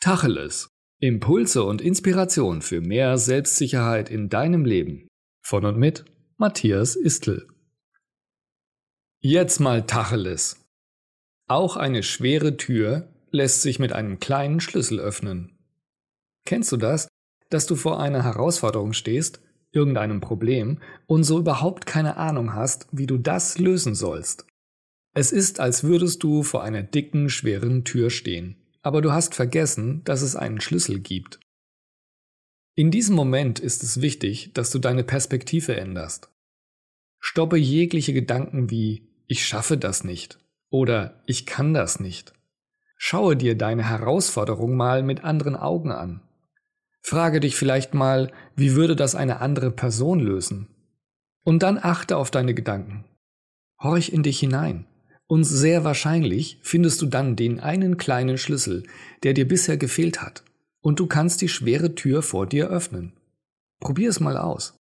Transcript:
Tacheles. Impulse und Inspiration für mehr Selbstsicherheit in deinem Leben. Von und mit Matthias Istl. Jetzt mal Tacheles. Auch eine schwere Tür lässt sich mit einem kleinen Schlüssel öffnen. Kennst du das, dass du vor einer Herausforderung stehst, irgendeinem Problem, und so überhaupt keine Ahnung hast, wie du das lösen sollst? Es ist, als würdest du vor einer dicken, schweren Tür stehen aber du hast vergessen, dass es einen Schlüssel gibt. In diesem Moment ist es wichtig, dass du deine Perspektive änderst. Stoppe jegliche Gedanken wie ich schaffe das nicht oder ich kann das nicht. Schaue dir deine Herausforderung mal mit anderen Augen an. Frage dich vielleicht mal, wie würde das eine andere Person lösen? Und dann achte auf deine Gedanken. Horch in dich hinein. Und sehr wahrscheinlich findest du dann den einen kleinen Schlüssel, der dir bisher gefehlt hat. Und du kannst die schwere Tür vor dir öffnen. Probier es mal aus.